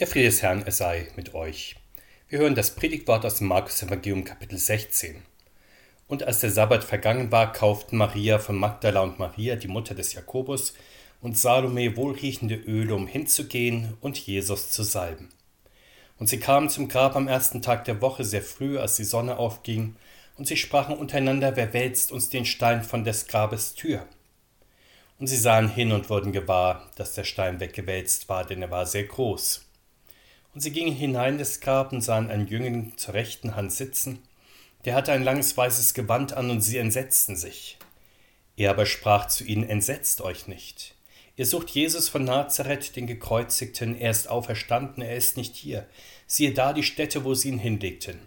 Der Friede des Herrn, er sei mit euch. Wir hören das Predigtwort aus dem Markus Evangelium Kapitel 16. Und als der Sabbat vergangen war, kauften Maria von Magdala und Maria, die Mutter des Jakobus, und Salome wohlriechende Öle, um hinzugehen und Jesus zu salben. Und sie kamen zum Grab am ersten Tag der Woche sehr früh, als die Sonne aufging, und sie sprachen untereinander, wer wälzt uns den Stein von des Grabes Tür? Und sie sahen hin und wurden gewahr, dass der Stein weggewälzt war, denn er war sehr groß. Und sie gingen hinein des Grab und sahen einen Jüngling zur rechten Hand sitzen. Der hatte ein langes weißes Gewand an und sie entsetzten sich. Er aber sprach zu ihnen, entsetzt euch nicht. Ihr sucht Jesus von Nazareth, den Gekreuzigten, er ist auferstanden, er ist nicht hier. Siehe da die Stätte, wo sie ihn hinlegten.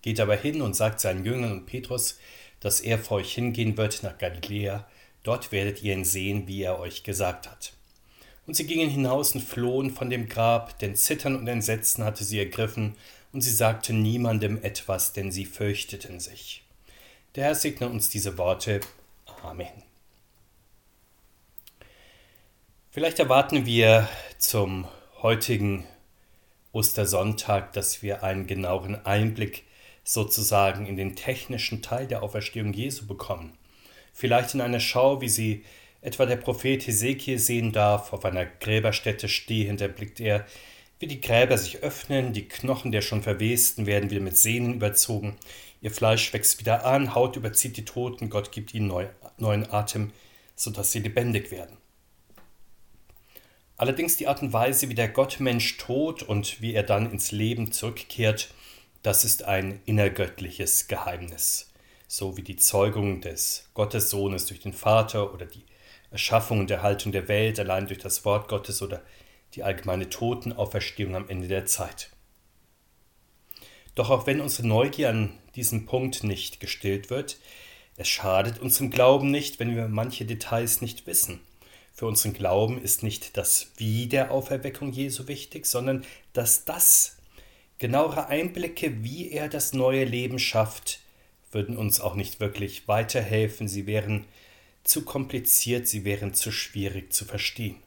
Geht aber hin und sagt seinen Jüngern und Petrus, dass er vor euch hingehen wird nach Galiläa, dort werdet ihr ihn sehen, wie er euch gesagt hat. Und sie gingen hinaus und flohen von dem Grab, denn Zittern und Entsetzen hatte sie ergriffen, und sie sagten niemandem etwas, denn sie fürchteten sich. Der Herr segne uns diese Worte. Amen. Vielleicht erwarten wir zum heutigen Ostersonntag, dass wir einen genaueren Einblick sozusagen in den technischen Teil der Auferstehung Jesu bekommen. Vielleicht in einer Schau, wie sie etwa der Prophet Hesekiel sehen darf, auf einer Gräberstätte stehend, erblickt er, wie die Gräber sich öffnen, die Knochen der schon Verwesten werden wieder mit Sehnen überzogen, ihr Fleisch wächst wieder an, Haut überzieht die Toten, Gott gibt ihnen neu, neuen Atem, sodass sie lebendig werden. Allerdings die Art und Weise, wie der Gottmensch tot und wie er dann ins Leben zurückkehrt, das ist ein innergöttliches Geheimnis. So wie die Zeugung des Gottessohnes durch den Vater oder die Erschaffung und Erhaltung der Welt allein durch das Wort Gottes oder die allgemeine Totenauferstehung am Ende der Zeit. Doch auch wenn unsere Neugier an diesem Punkt nicht gestillt wird, es schadet unserem Glauben nicht, wenn wir manche Details nicht wissen. Für unseren Glauben ist nicht das Wie der Auferweckung Jesu wichtig, sondern dass das, genauere Einblicke, wie er das neue Leben schafft, würden uns auch nicht wirklich weiterhelfen, sie wären zu kompliziert, sie wären zu schwierig zu verstehen.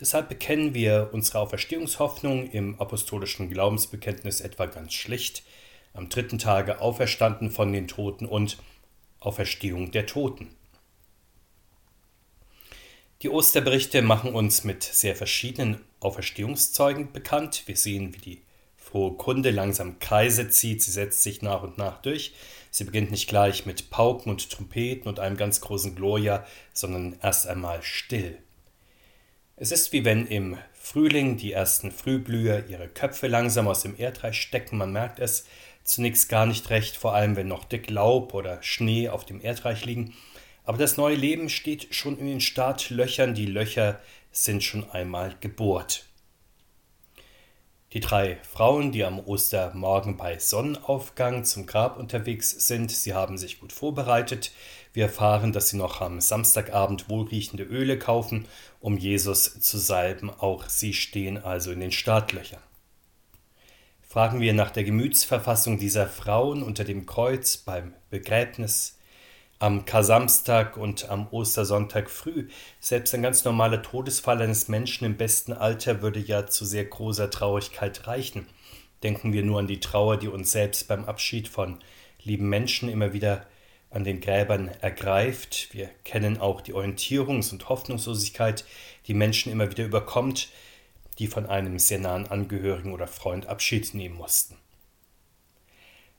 Deshalb bekennen wir unsere Auferstehungshoffnung im apostolischen Glaubensbekenntnis etwa ganz schlicht, am dritten Tage auferstanden von den Toten und Auferstehung der Toten. Die Osterberichte machen uns mit sehr verschiedenen Auferstehungszeugen bekannt. Wir sehen, wie die frohe Kunde langsam Kreise zieht, sie setzt sich nach und nach durch. Sie beginnt nicht gleich mit Pauken und Trompeten und einem ganz großen Gloria, sondern erst einmal still. Es ist wie wenn im Frühling die ersten Frühblüher ihre Köpfe langsam aus dem Erdreich stecken, man merkt es zunächst gar nicht recht, vor allem wenn noch dick Laub oder Schnee auf dem Erdreich liegen, aber das neue Leben steht schon in den Startlöchern, die Löcher sind schon einmal gebohrt. Die drei Frauen, die am Ostermorgen bei Sonnenaufgang zum Grab unterwegs sind, sie haben sich gut vorbereitet. Wir erfahren, dass sie noch am Samstagabend wohlriechende Öle kaufen, um Jesus zu salben. Auch sie stehen also in den Startlöchern. Fragen wir nach der Gemütsverfassung dieser Frauen unter dem Kreuz beim Begräbnis am Kasamstag und am Ostersonntag früh. Selbst ein ganz normaler Todesfall eines Menschen im besten Alter würde ja zu sehr großer Traurigkeit reichen. Denken wir nur an die Trauer, die uns selbst beim Abschied von lieben Menschen immer wieder an den Gräbern ergreift. Wir kennen auch die Orientierungs- und Hoffnungslosigkeit, die Menschen immer wieder überkommt, die von einem sehr nahen Angehörigen oder Freund Abschied nehmen mussten.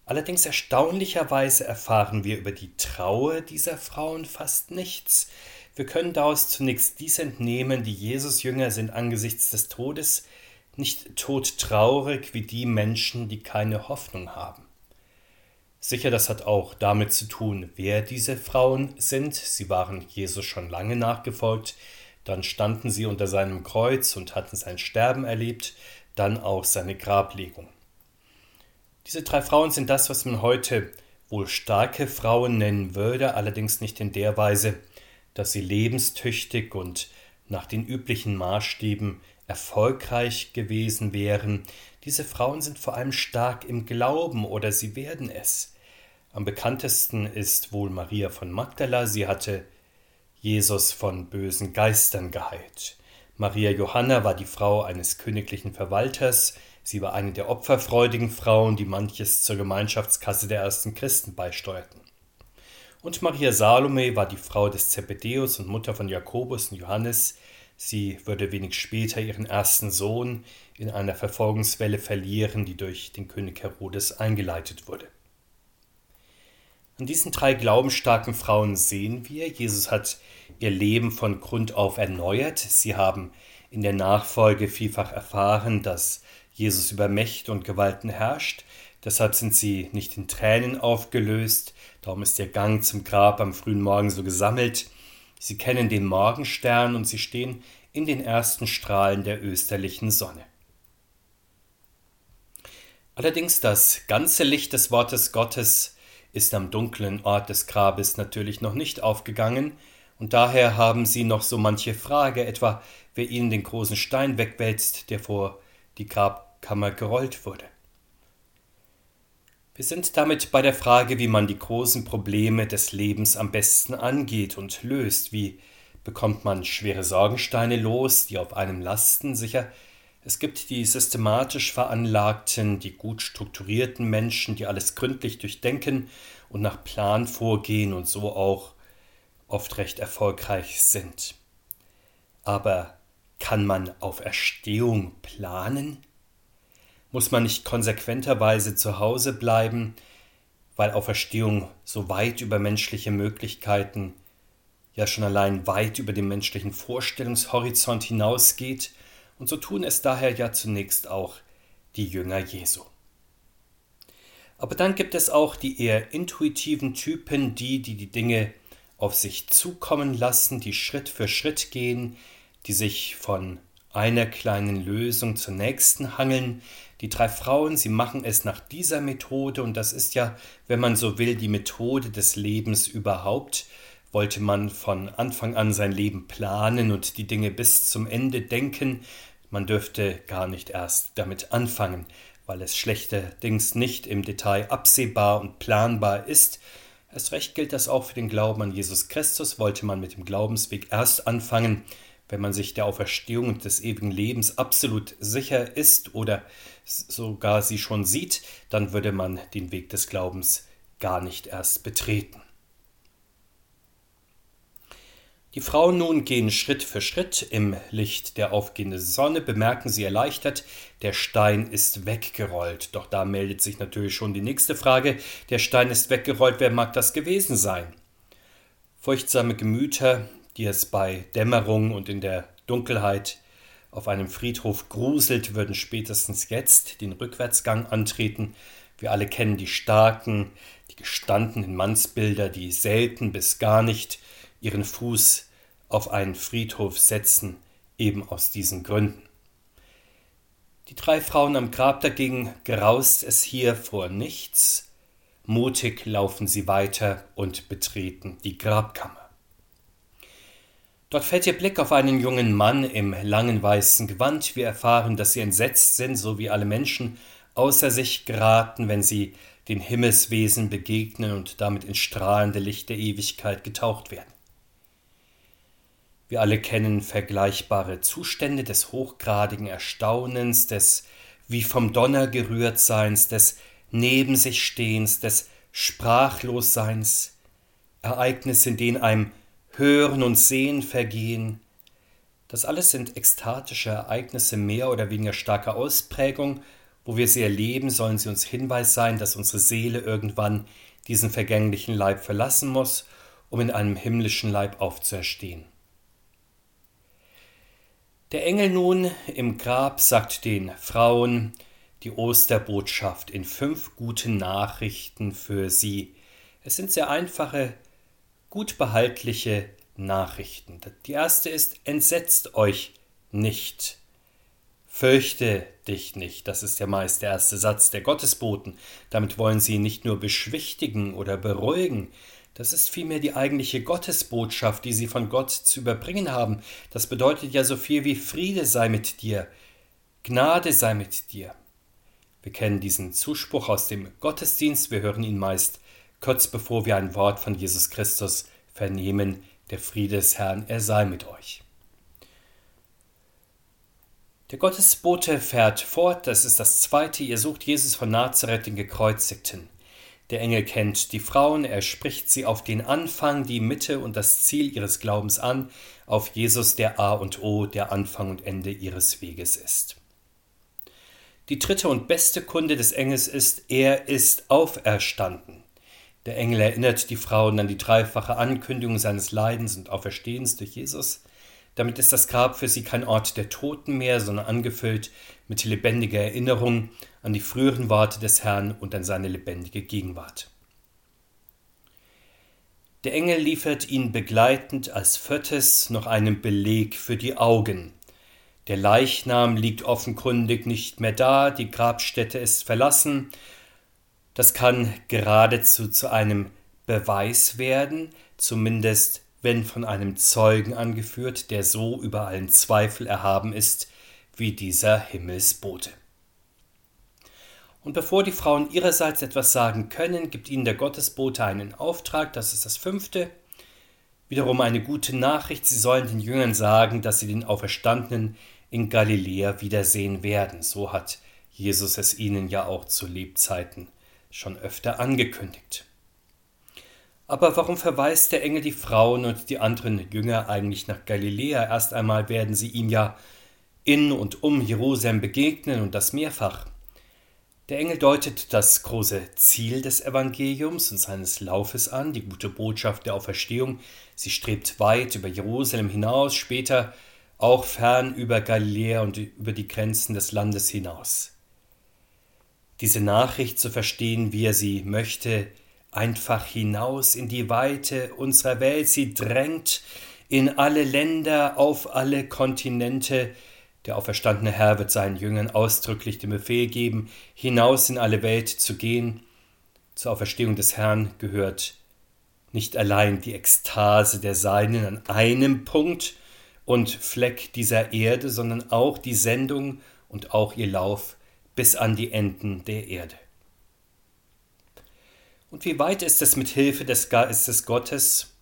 Allerdings erstaunlicherweise erfahren wir über die Trauer dieser Frauen fast nichts. Wir können daraus zunächst dies entnehmen, die Jesus-Jünger sind angesichts des Todes nicht todtraurig wie die Menschen, die keine Hoffnung haben. Sicher, das hat auch damit zu tun, wer diese Frauen sind. Sie waren Jesus schon lange nachgefolgt, dann standen sie unter seinem Kreuz und hatten sein Sterben erlebt, dann auch seine Grablegung. Diese drei Frauen sind das, was man heute wohl starke Frauen nennen würde, allerdings nicht in der Weise, dass sie lebenstüchtig und nach den üblichen Maßstäben erfolgreich gewesen wären. Diese Frauen sind vor allem stark im Glauben oder sie werden es. Am bekanntesten ist wohl Maria von Magdala, sie hatte Jesus von bösen Geistern geheilt. Maria Johanna war die Frau eines königlichen Verwalters, sie war eine der opferfreudigen Frauen, die manches zur Gemeinschaftskasse der ersten Christen beisteuerten. Und Maria Salome war die Frau des Zebedeus und Mutter von Jakobus und Johannes, sie würde wenig später ihren ersten Sohn in einer Verfolgungswelle verlieren, die durch den König Herodes eingeleitet wurde. An diesen drei glaubensstarken Frauen sehen wir, Jesus hat ihr Leben von Grund auf erneuert. Sie haben in der Nachfolge vielfach erfahren, dass Jesus über Mächte und Gewalten herrscht. Deshalb sind sie nicht in Tränen aufgelöst. Darum ist ihr Gang zum Grab am frühen Morgen so gesammelt. Sie kennen den Morgenstern und sie stehen in den ersten Strahlen der österlichen Sonne. Allerdings das ganze Licht des Wortes Gottes ist am dunklen Ort des Grabes natürlich noch nicht aufgegangen, und daher haben sie noch so manche Frage, etwa wer ihnen den großen Stein wegwälzt, der vor die Grabkammer gerollt wurde. Wir sind damit bei der Frage, wie man die großen Probleme des Lebens am besten angeht und löst, wie bekommt man schwere Sorgensteine los, die auf einem lasten, sicher es gibt die systematisch veranlagten, die gut strukturierten Menschen, die alles gründlich durchdenken und nach Plan vorgehen und so auch oft recht erfolgreich sind. Aber kann man auf Erstehung planen? Muss man nicht konsequenterweise zu Hause bleiben, weil Auferstehung so weit über menschliche Möglichkeiten, ja schon allein weit über den menschlichen Vorstellungshorizont hinausgeht und so tun es daher ja zunächst auch die Jünger Jesu. Aber dann gibt es auch die eher intuitiven Typen, die, die die Dinge auf sich zukommen lassen, die Schritt für Schritt gehen, die sich von einer kleinen Lösung zur nächsten hangeln. Die drei Frauen, sie machen es nach dieser Methode und das ist ja, wenn man so will, die Methode des Lebens überhaupt. Wollte man von Anfang an sein Leben planen und die Dinge bis zum Ende denken, man dürfte gar nicht erst damit anfangen, weil es schlechterdings nicht im Detail absehbar und planbar ist. Erst recht gilt das auch für den Glauben an Jesus Christus. Wollte man mit dem Glaubensweg erst anfangen, wenn man sich der Auferstehung und des ewigen Lebens absolut sicher ist oder sogar sie schon sieht, dann würde man den Weg des Glaubens gar nicht erst betreten. Die Frauen nun gehen Schritt für Schritt im Licht der aufgehenden Sonne, bemerken sie erleichtert, der Stein ist weggerollt. Doch da meldet sich natürlich schon die nächste Frage, der Stein ist weggerollt, wer mag das gewesen sein? Furchtsame Gemüter, die es bei Dämmerung und in der Dunkelheit auf einem Friedhof gruselt, würden spätestens jetzt den Rückwärtsgang antreten. Wir alle kennen die starken, die gestandenen Mannsbilder, die selten bis gar nicht ihren Fuß auf einen Friedhof setzen, eben aus diesen Gründen. Die drei Frauen am Grab dagegen graust es hier vor nichts, mutig laufen sie weiter und betreten die Grabkammer. Dort fällt ihr Blick auf einen jungen Mann im langen weißen Gewand. Wir erfahren, dass sie entsetzt sind, so wie alle Menschen außer sich geraten, wenn sie den Himmelswesen begegnen und damit ins strahlende Licht der Ewigkeit getaucht werden. Wir alle kennen vergleichbare Zustände des hochgradigen Erstaunens, des wie vom Donner gerührt Seins, des Neben sich Stehens, des Sprachlosseins, Ereignisse, in denen einem Hören und Sehen vergehen. Das alles sind ekstatische Ereignisse mehr oder weniger starker Ausprägung. Wo wir sie erleben, sollen sie uns Hinweis sein, dass unsere Seele irgendwann diesen vergänglichen Leib verlassen muss, um in einem himmlischen Leib aufzuerstehen. Der Engel nun im Grab sagt den Frauen die Osterbotschaft in fünf guten Nachrichten für sie. Es sind sehr einfache, gut behaltliche Nachrichten. Die erste ist, entsetzt euch nicht. Fürchte dich nicht, das ist ja meist der erste Satz der Gottesboten. Damit wollen sie nicht nur beschwichtigen oder beruhigen, das ist vielmehr die eigentliche Gottesbotschaft, die sie von Gott zu überbringen haben. Das bedeutet ja so viel wie Friede sei mit dir, Gnade sei mit dir. Wir kennen diesen Zuspruch aus dem Gottesdienst, wir hören ihn meist kurz bevor wir ein Wort von Jesus Christus vernehmen, der Friede des Herrn, er sei mit euch. Der Gottesbote fährt fort, das ist das zweite, ihr sucht Jesus von Nazareth, den Gekreuzigten. Der Engel kennt die Frauen, er spricht sie auf den Anfang, die Mitte und das Ziel ihres Glaubens an, auf Jesus, der A und O, der Anfang und Ende ihres Weges ist. Die dritte und beste Kunde des Engels ist, er ist auferstanden. Der Engel erinnert die Frauen an die dreifache Ankündigung seines Leidens und Auferstehens durch Jesus. Damit ist das Grab für sie kein Ort der Toten mehr, sondern angefüllt mit lebendiger Erinnerung an die früheren Worte des Herrn und an seine lebendige Gegenwart. Der Engel liefert ihnen begleitend als viertes noch einen Beleg für die Augen. Der Leichnam liegt offenkundig nicht mehr da, die Grabstätte ist verlassen. Das kann geradezu zu einem Beweis werden, zumindest wenn von einem Zeugen angeführt, der so über allen Zweifel erhaben ist wie dieser Himmelsbote. Und bevor die Frauen ihrerseits etwas sagen können, gibt ihnen der Gottesbote einen Auftrag, das ist das fünfte. Wiederum eine gute Nachricht, sie sollen den Jüngern sagen, dass sie den Auferstandenen in Galiläa wiedersehen werden. So hat Jesus es ihnen ja auch zu Lebzeiten schon öfter angekündigt. Aber warum verweist der Engel die Frauen und die anderen Jünger eigentlich nach Galiläa? Erst einmal werden sie ihm ja in und um Jerusalem begegnen und das mehrfach. Der Engel deutet das große Ziel des Evangeliums und seines Laufes an, die gute Botschaft der Auferstehung. Sie strebt weit über Jerusalem hinaus, später auch fern über Galiläa und über die Grenzen des Landes hinaus. Diese Nachricht zu verstehen, wie er sie möchte, einfach hinaus in die Weite unserer Welt. Sie drängt in alle Länder, auf alle Kontinente. Der auferstandene Herr wird seinen Jüngern ausdrücklich den Befehl geben, hinaus in alle Welt zu gehen. Zur Auferstehung des Herrn gehört nicht allein die Ekstase der Seinen an einem Punkt und Fleck dieser Erde, sondern auch die Sendung und auch ihr Lauf bis an die Enden der Erde. Und wie weit ist es mit Hilfe des Geistes Gottes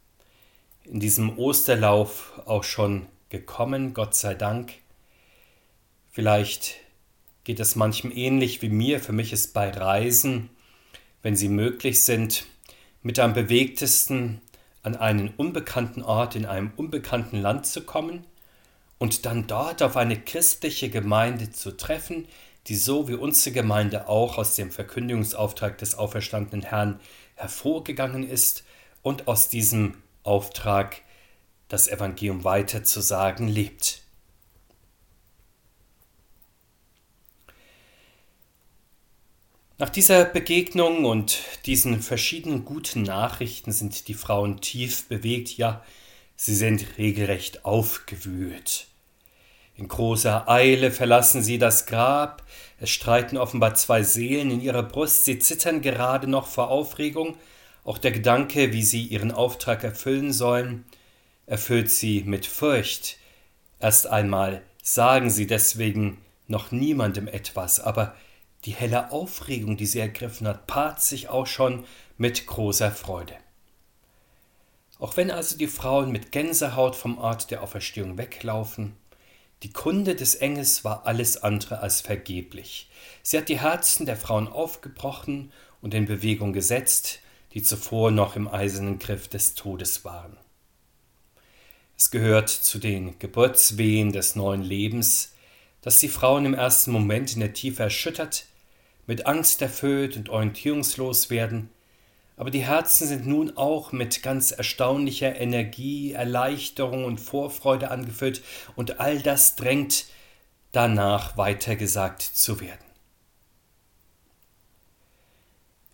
in diesem Osterlauf auch schon gekommen, Gott sei Dank? Vielleicht geht es manchem ähnlich wie mir. Für mich ist bei Reisen, wenn sie möglich sind, mit am bewegtesten an einen unbekannten Ort in einem unbekannten Land zu kommen und dann dort auf eine christliche Gemeinde zu treffen, die so wie unsere Gemeinde auch aus dem Verkündigungsauftrag des auferstandenen Herrn hervorgegangen ist und aus diesem Auftrag das Evangelium weiterzusagen lebt. Nach dieser Begegnung und diesen verschiedenen guten Nachrichten sind die Frauen tief bewegt, ja, sie sind regelrecht aufgewühlt. In großer Eile verlassen sie das Grab, es streiten offenbar zwei Seelen in ihrer Brust, sie zittern gerade noch vor Aufregung, auch der Gedanke, wie sie ihren Auftrag erfüllen sollen, erfüllt sie mit Furcht. Erst einmal sagen sie deswegen noch niemandem etwas, aber die helle Aufregung, die sie ergriffen hat, paart sich auch schon mit großer Freude. Auch wenn also die Frauen mit Gänsehaut vom Ort der Auferstehung weglaufen, die Kunde des Engels war alles andere als vergeblich. Sie hat die Herzen der Frauen aufgebrochen und in Bewegung gesetzt, die zuvor noch im eisernen Griff des Todes waren. Es gehört zu den Geburtswehen des neuen Lebens, dass die Frauen im ersten Moment in der Tiefe erschüttert, mit Angst erfüllt und orientierungslos werden, aber die Herzen sind nun auch mit ganz erstaunlicher Energie, Erleichterung und Vorfreude angefüllt, und all das drängt danach weitergesagt zu werden.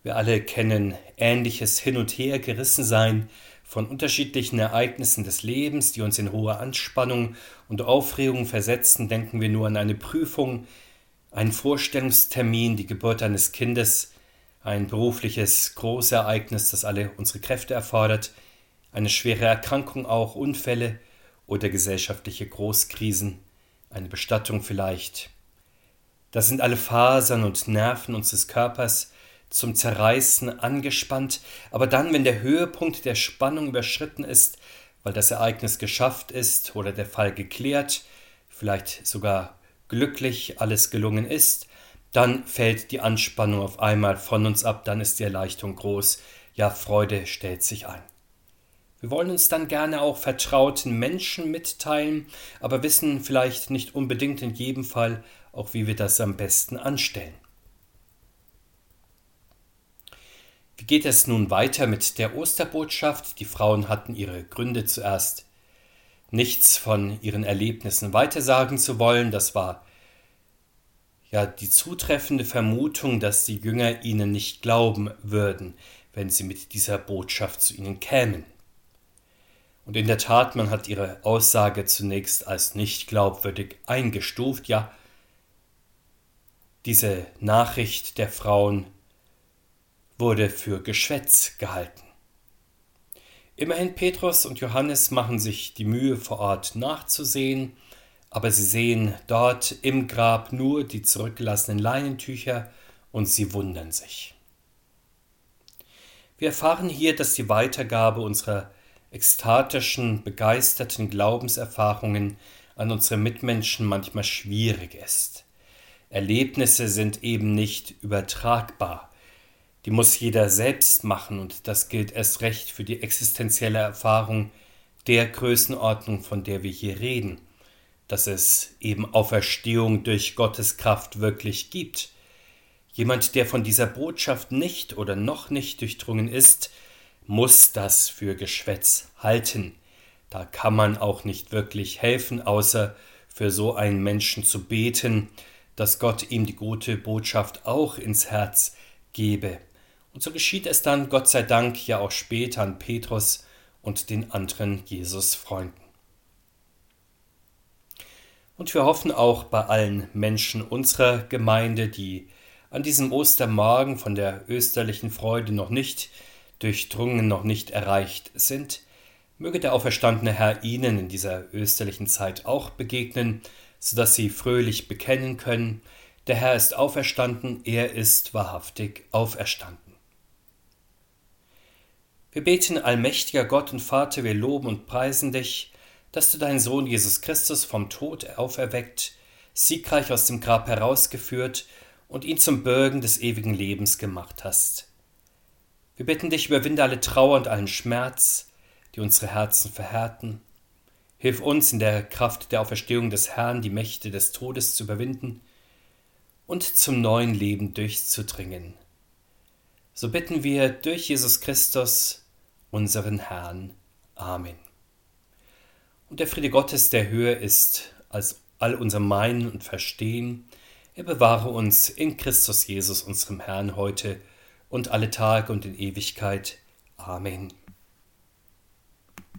Wir alle kennen ähnliches Hin und Her gerissen sein von unterschiedlichen Ereignissen des Lebens, die uns in hohe Anspannung und Aufregung versetzen. Denken wir nur an eine Prüfung, einen Vorstellungstermin, die Geburt eines Kindes, ein berufliches Großereignis, das alle unsere Kräfte erfordert, eine schwere Erkrankung auch, Unfälle oder gesellschaftliche Großkrisen, eine Bestattung vielleicht. Das sind alle Fasern und Nerven unseres Körpers zum Zerreißen angespannt, aber dann, wenn der Höhepunkt der Spannung überschritten ist, weil das Ereignis geschafft ist oder der Fall geklärt, vielleicht sogar glücklich alles gelungen ist, dann fällt die Anspannung auf einmal von uns ab, dann ist die Erleichterung groß, ja Freude stellt sich ein. Wir wollen uns dann gerne auch vertrauten Menschen mitteilen, aber wissen vielleicht nicht unbedingt in jedem Fall auch, wie wir das am besten anstellen. Wie geht es nun weiter mit der Osterbotschaft? Die Frauen hatten ihre Gründe zuerst, nichts von ihren Erlebnissen weitersagen zu wollen. Das war ja die zutreffende Vermutung, dass die Jünger ihnen nicht glauben würden, wenn sie mit dieser Botschaft zu ihnen kämen. Und in der Tat, man hat ihre Aussage zunächst als nicht glaubwürdig eingestuft, ja, diese Nachricht der Frauen wurde für Geschwätz gehalten. Immerhin Petrus und Johannes machen sich die Mühe vor Ort nachzusehen, aber sie sehen dort im Grab nur die zurückgelassenen Leinentücher und sie wundern sich. Wir erfahren hier, dass die Weitergabe unserer ekstatischen, begeisterten Glaubenserfahrungen an unsere Mitmenschen manchmal schwierig ist. Erlebnisse sind eben nicht übertragbar. Die muss jeder selbst machen und das gilt erst recht für die existenzielle Erfahrung der Größenordnung, von der wir hier reden, dass es eben Auferstehung durch Gottes Kraft wirklich gibt. Jemand, der von dieser Botschaft nicht oder noch nicht durchdrungen ist, muss das für Geschwätz halten. Da kann man auch nicht wirklich helfen, außer für so einen Menschen zu beten, dass Gott ihm die gute Botschaft auch ins Herz gebe. Und so geschieht es dann, Gott sei Dank, ja auch später an Petrus und den anderen Jesus-Freunden. Und wir hoffen auch bei allen Menschen unserer Gemeinde, die an diesem Ostermorgen von der österlichen Freude noch nicht durchdrungen noch nicht erreicht sind, möge der auferstandene Herr ihnen in dieser österlichen Zeit auch begegnen, so dass sie fröhlich bekennen können, der Herr ist auferstanden, er ist wahrhaftig auferstanden. Wir beten, allmächtiger Gott und Vater, wir loben und preisen dich, dass du deinen Sohn Jesus Christus vom Tod auferweckt, siegreich aus dem Grab herausgeführt und ihn zum Bürgen des ewigen Lebens gemacht hast. Wir bitten dich, überwinde alle Trauer und allen Schmerz, die unsere Herzen verhärten. Hilf uns in der Kraft der Auferstehung des Herrn die Mächte des Todes zu überwinden und zum neuen Leben durchzudringen. So bitten wir durch Jesus Christus, unseren Herrn. Amen. Und der Friede Gottes, der höher ist als all unser Meinen und Verstehen, er bewahre uns in Christus Jesus, unserem Herrn, heute und alle Tage und in Ewigkeit. Amen.